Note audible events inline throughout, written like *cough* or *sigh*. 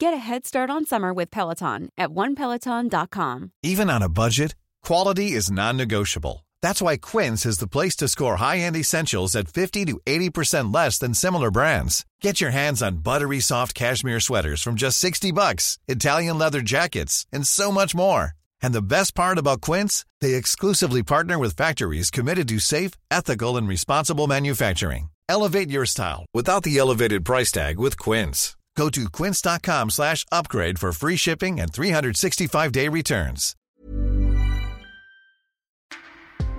Get a head start on summer with Peloton at onepeloton.com. Even on a budget, quality is non-negotiable. That's why Quince is the place to score high-end essentials at 50 to 80% less than similar brands. Get your hands on buttery soft cashmere sweaters from just 60 bucks, Italian leather jackets, and so much more. And the best part about Quince, they exclusively partner with factories committed to safe, ethical, and responsible manufacturing. Elevate your style without the elevated price tag with Quince. Go to quince.com slash upgrade for free shipping and 365-day returns.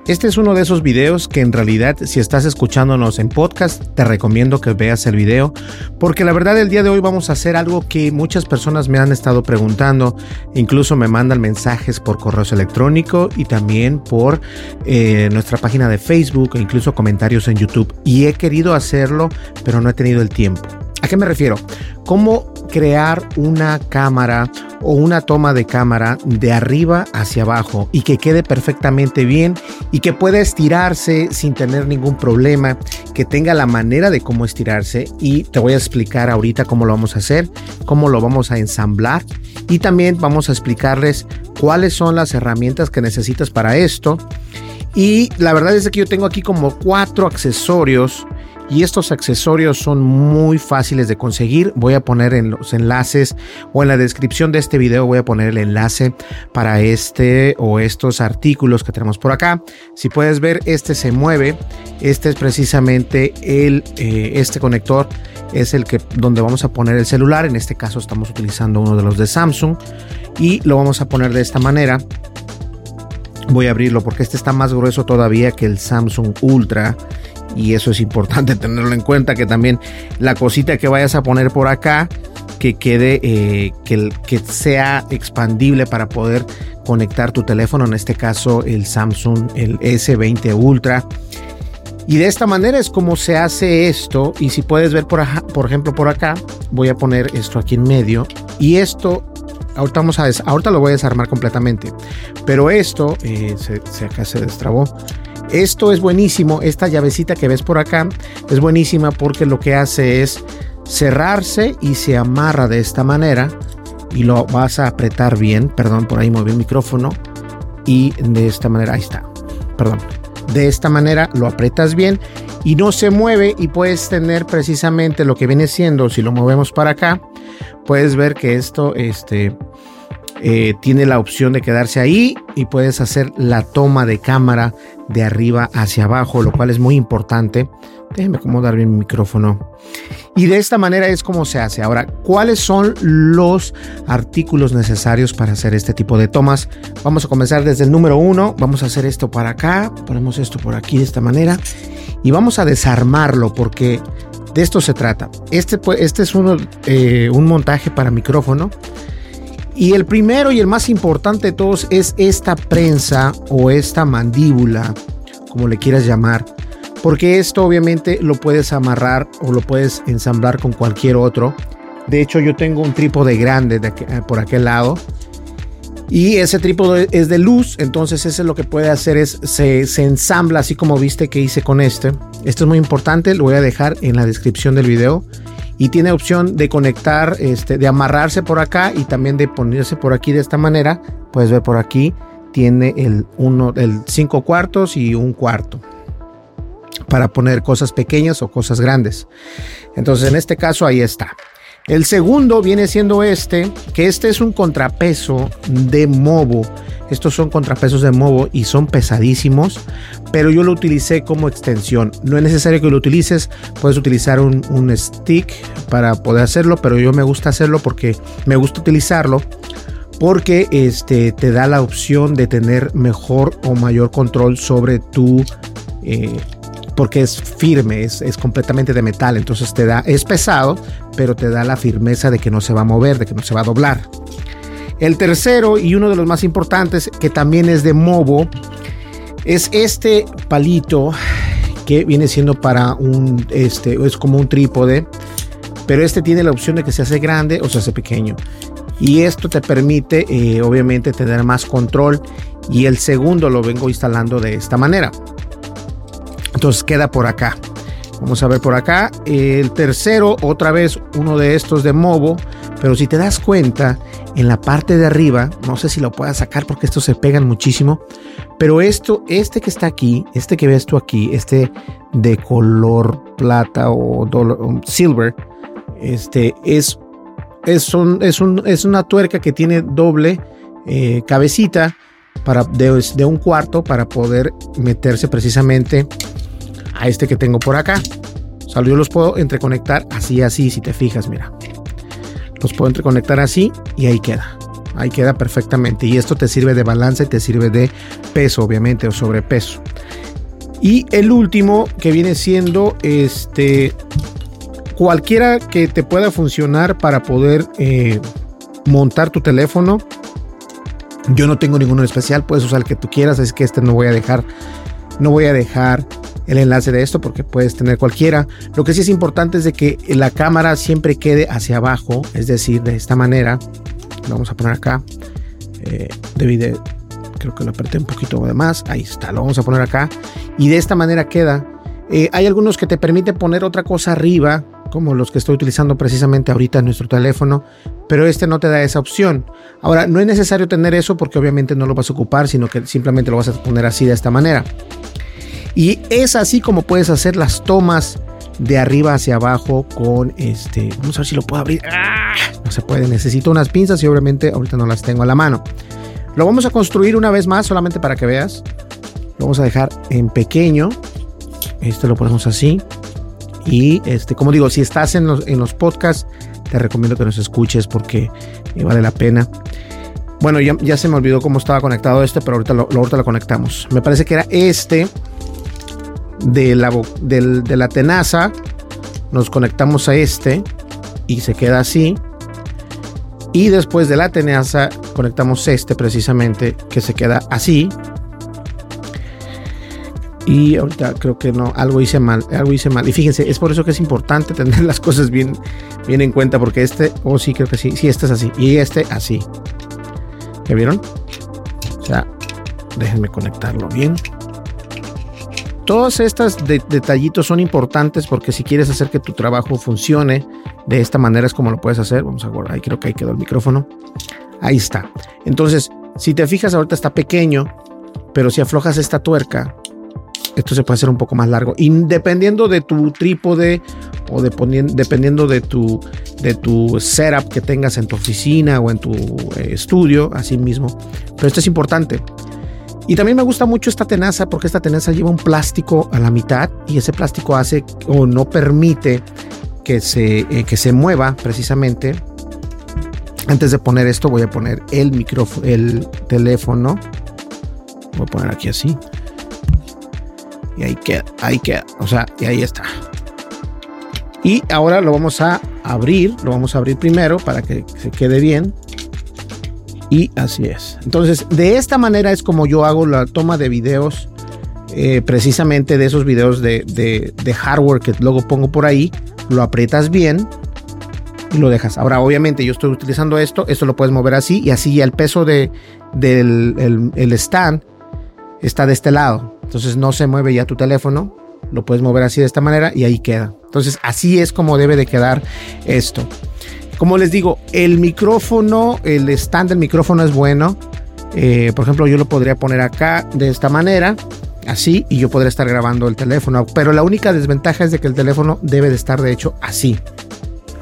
Este es uno de esos videos que en realidad si estás escuchándonos en podcast te recomiendo que veas el video porque la verdad el día de hoy vamos a hacer algo que muchas personas me han estado preguntando, incluso me mandan mensajes por correos electrónicos y también por eh, nuestra página de Facebook e incluso comentarios en YouTube y he querido hacerlo pero no he tenido el tiempo. ¿A qué me refiero? ¿Cómo crear una cámara o una toma de cámara de arriba hacia abajo y que quede perfectamente bien y que pueda estirarse sin tener ningún problema, que tenga la manera de cómo estirarse y te voy a explicar ahorita cómo lo vamos a hacer, cómo lo vamos a ensamblar y también vamos a explicarles cuáles son las herramientas que necesitas para esto. Y la verdad es que yo tengo aquí como cuatro accesorios y estos accesorios son muy fáciles de conseguir. Voy a poner en los enlaces o en la descripción de este video voy a poner el enlace para este o estos artículos que tenemos por acá. Si puedes ver, este se mueve. Este es precisamente el eh, este conector es el que donde vamos a poner el celular. En este caso estamos utilizando uno de los de Samsung y lo vamos a poner de esta manera. Voy a abrirlo porque este está más grueso todavía que el Samsung Ultra y eso es importante *laughs* tenerlo en cuenta que también la cosita que vayas a poner por acá que quede eh, que, que sea expandible para poder conectar tu teléfono en este caso el Samsung el S20 Ultra. Y de esta manera es como se hace esto y si puedes ver por, por ejemplo por acá voy a poner esto aquí en medio y esto ahorita vamos a ahorita lo voy a desarmar completamente pero esto eh, se, se, acá se destrabó esto es buenísimo, esta llavecita que ves por acá es buenísima porque lo que hace es cerrarse y se amarra de esta manera y lo vas a apretar bien, perdón, por ahí moví el micrófono y de esta manera, ahí está, perdón, de esta manera lo apretas bien y no se mueve y puedes tener precisamente lo que viene siendo, si lo movemos para acá, puedes ver que esto, este, eh, tiene la opción de quedarse ahí y puedes hacer la toma de cámara de arriba hacia abajo, lo cual es muy importante. Déjenme acomodar bien mi micrófono. Y de esta manera es como se hace. Ahora, ¿cuáles son los artículos necesarios para hacer este tipo de tomas? Vamos a comenzar desde el número uno. Vamos a hacer esto para acá. Ponemos esto por aquí de esta manera. Y vamos a desarmarlo porque de esto se trata. Este, este es uno, eh, un montaje para micrófono y el primero y el más importante de todos es esta prensa o esta mandíbula, como le quieras llamar, porque esto obviamente lo puedes amarrar o lo puedes ensamblar con cualquier otro. De hecho, yo tengo un trípode grande de por aquel lado. Y ese trípode es de luz, entonces ese lo que puede hacer es se, ensambla así como viste que hice con este. Esto es muy importante, lo voy a dejar en la descripción del video y tiene opción de conectar, este, de amarrarse por acá y también de ponerse por aquí de esta manera. Puedes ver por aquí, tiene el uno, el 5 cuartos y un cuarto para poner cosas pequeñas o cosas grandes. Entonces en este caso ahí está. El segundo viene siendo este, que este es un contrapeso de mobo. Estos son contrapesos de mobo y son pesadísimos, pero yo lo utilicé como extensión. No es necesario que lo utilices, puedes utilizar un, un stick para poder hacerlo, pero yo me gusta hacerlo porque me gusta utilizarlo porque este te da la opción de tener mejor o mayor control sobre tu eh, porque es firme, es, es, completamente de metal, entonces te da, es pesado, pero te da la firmeza de que no se va a mover, de que no se va a doblar. El tercero y uno de los más importantes, que también es de Movo, es este palito que viene siendo para un, este, es como un trípode, pero este tiene la opción de que se hace grande o se hace pequeño. Y esto te permite, eh, obviamente, tener más control. Y el segundo lo vengo instalando de esta manera. Entonces queda por acá. Vamos a ver por acá. El tercero, otra vez uno de estos de Movo. Pero si te das cuenta, en la parte de arriba, no sé si lo puedas sacar porque estos se pegan muchísimo. Pero esto, este que está aquí, este que ves tú aquí, este de color plata o, silver, este es, es, un, es, un, es una tuerca que tiene doble eh, cabecita para, de un cuarto para poder meterse precisamente a este que tengo por acá. O sea, yo los puedo entreconectar así, así, si te fijas, mira. Los puedo entreconectar así y ahí queda. Ahí queda perfectamente. Y esto te sirve de balanza y te sirve de peso, obviamente, o sobrepeso. Y el último que viene siendo este cualquiera que te pueda funcionar para poder eh, montar tu teléfono. Yo no tengo ninguno especial, puedes usar el que tú quieras, es que este no voy a dejar, no voy a dejar el enlace de esto porque puedes tener cualquiera. Lo que sí es importante es de que la cámara siempre quede hacia abajo, es decir, de esta manera. Lo vamos a poner acá. Eh, creo que lo apreté un poquito de más. Ahí está, lo vamos a poner acá. Y de esta manera queda. Eh, hay algunos que te permiten poner otra cosa arriba, como los que estoy utilizando precisamente ahorita en nuestro teléfono, pero este no te da esa opción. Ahora, no es necesario tener eso porque obviamente no lo vas a ocupar, sino que simplemente lo vas a poner así de esta manera. Y es así como puedes hacer las tomas de arriba hacia abajo con este. Vamos a ver si lo puedo abrir. ¡Ah! No se puede, necesito unas pinzas y obviamente ahorita no las tengo a la mano. Lo vamos a construir una vez más solamente para que veas. Lo vamos a dejar en pequeño. Este lo ponemos así. Y este, como digo, si estás en los, en los podcasts, te recomiendo que nos escuches porque vale la pena. Bueno, ya, ya, se me olvidó cómo estaba conectado este, pero ahorita ahorita lo conectamos. Me parece que era este de la, de la tenaza, nos conectamos a este y se queda así. Y después de la tenaza conectamos este precisamente que se queda así. Y ahorita creo que no, algo hice mal, algo hice mal. Y fíjense, es por eso que es importante *laughs* tener las cosas bien, bien en cuenta, porque este, oh sí, creo que sí, sí, este es así, y este así. ¿Ya vieron? O sea, déjenme conectarlo bien. Todos estos detallitos son importantes porque si quieres hacer que tu trabajo funcione de esta manera es como lo puedes hacer. Vamos a guardar, ahí creo que ahí quedó el micrófono. Ahí está. Entonces, si te fijas ahorita está pequeño, pero si aflojas esta tuerca, esto se puede hacer un poco más largo. Dependiendo de tu trípode o dependiendo de tu, de tu setup que tengas en tu oficina o en tu eh, estudio, así mismo. Pero esto es importante. Y también me gusta mucho esta tenaza porque esta tenaza lleva un plástico a la mitad y ese plástico hace o no permite que se, eh, que se mueva precisamente. Antes de poner esto voy a poner el micrófono, el teléfono. Voy a poner aquí así. Y ahí queda, ahí queda. O sea, y ahí está. Y ahora lo vamos a abrir, lo vamos a abrir primero para que se quede bien. Y así es. Entonces, de esta manera es como yo hago la toma de videos, eh, precisamente de esos videos de, de, hardware que luego pongo por ahí. Lo aprietas bien y lo dejas. Ahora, obviamente, yo estoy utilizando esto. Esto lo puedes mover así y así el peso de, del el, stand está de este lado. Entonces no se mueve ya tu teléfono. Lo puedes mover así de esta manera y ahí queda. Entonces así es como debe de quedar esto. Como les digo, el micrófono, el stand del micrófono es bueno. Eh, por ejemplo, yo lo podría poner acá de esta manera, así, y yo podría estar grabando el teléfono. Pero la única desventaja es de que el teléfono debe de estar de hecho así,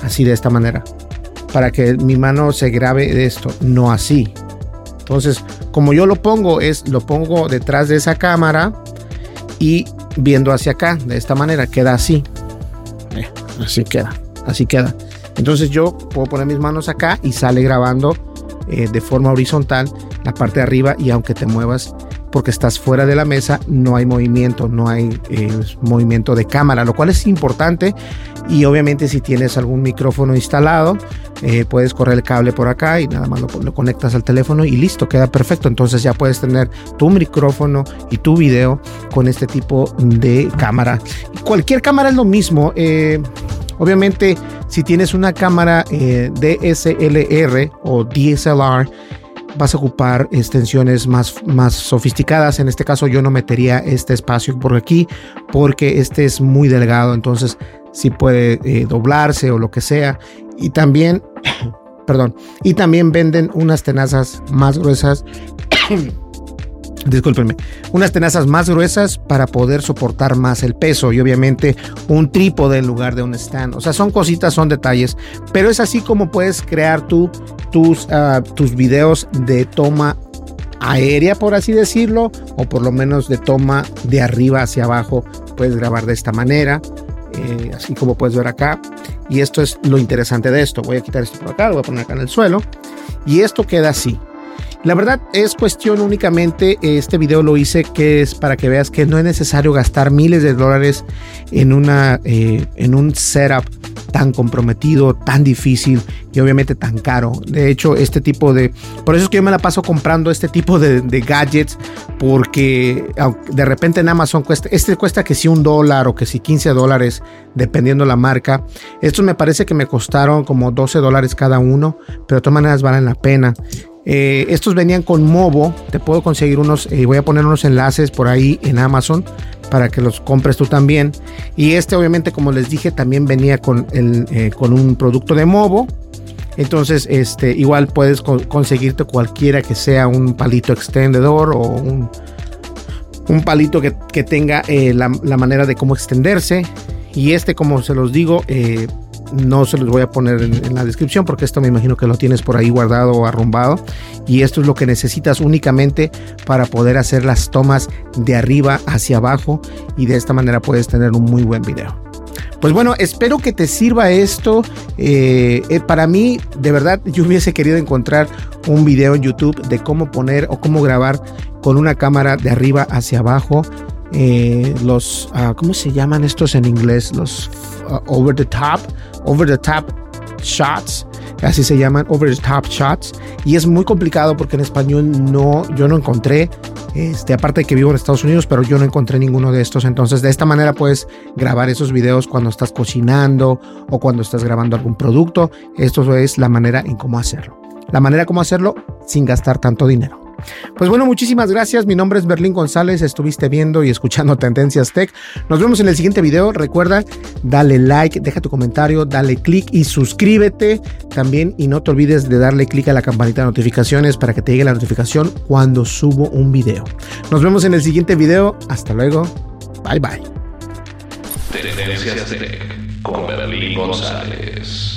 así de esta manera, para que mi mano se grabe de esto, no así. Entonces, como yo lo pongo, es lo pongo detrás de esa cámara y viendo hacia acá, de esta manera, queda así. Eh, así queda, así queda. Entonces yo puedo poner mis manos acá y sale grabando eh, de forma horizontal la parte de arriba y aunque te muevas porque estás fuera de la mesa, no hay movimiento, no hay eh, movimiento de cámara, lo cual es importante. Y obviamente si tienes algún micrófono instalado, eh, puedes correr el cable por acá y nada más lo, conectas al teléfono y listo, queda perfecto. Entonces ya puedes tener tu micrófono y tu video con este tipo de cámara. Cualquier cámara es lo mismo. Obviamente si tienes una cámara eh, DSLR o DSLR, vas a ocupar extensiones más, más sofisticadas. En este caso yo no metería este espacio por aquí porque este es muy delgado, entonces sí puede eh, doblarse o lo que sea. Y también, *coughs* perdón, y también venden unas tenazas más gruesas. *coughs* discúlpenme, unas tenazas más gruesas para poder soportar más el peso y obviamente un trípode en lugar de un stand. O sea, son cositas, son detalles, pero es así como puedes crear tus, uh, tus videos de toma aérea, por así decirlo, o por lo menos de toma de arriba hacia abajo. Puedes grabar de esta manera, eh, así como puedes ver acá. Y esto es lo interesante de esto. Voy a quitar esto por acá, lo voy a poner acá en el suelo. Y esto queda así. La verdad es cuestión únicamente, este video lo hice que es para que veas que no es necesario gastar miles de dólares en, una, eh, en un setup tan comprometido, tan difícil y obviamente tan caro. De hecho, este tipo de... Por eso es que yo me la paso comprando este tipo de, gadgets porque de repente en Amazon cuesta... Este cuesta que si un dólar o que si 15 dólares dependiendo la marca. Estos me parece que me costaron como 12 dólares cada uno, pero de todas maneras valen la pena. Eh, estos venían con Movo. Te puedo conseguir unos. Eh, voy a poner unos enlaces por ahí en Amazon para que los compres tú también. Y este, obviamente, como les dije, también venía con, eh, con un producto de Movo. Entonces, este, igual puedes co conseguirte cualquiera que sea un palito extendedor o un, palito que, tenga eh, la, manera de cómo extenderse. Y este, como se los digo, no se los voy a poner en, la descripción porque esto me imagino que lo tienes por ahí guardado o arrumbado y esto es lo que necesitas únicamente para poder hacer las tomas de arriba hacia abajo y de esta manera puedes tener un muy buen video. Pues bueno, espero que te sirva esto. Eh, eh, para mí, de verdad, yo hubiese querido encontrar un video en YouTube de cómo poner o cómo grabar con una cámara de arriba hacia abajo. Eh, los, uh, ¿cómo se llaman estos en inglés? Los uh, over the top, over the top shots así se llaman over the top shots. Y es muy complicado porque en español no yo no encontré este aparte de que vivo en Estados Unidos pero yo no encontré ninguno de estos. Entonces de esta manera puedes grabar esos videos cuando estás cocinando o cuando estás grabando algún producto. Esto es la manera en cómo hacerlo. La manera como hacerlo sin gastar tanto dinero pues bueno, muchísimas gracias. Mi nombre es Berlín González. Estuviste viendo y escuchando Tendencias Tech. Nos vemos en el siguiente video. Recuerda, dale like, deja tu comentario, dale click y suscríbete también. Y no te olvides de darle click a la campanita de notificaciones para que te llegue la notificación cuando subo un video. Nos vemos en el siguiente video. Hasta luego. Bye bye. Tendencias Tech con Berlín González.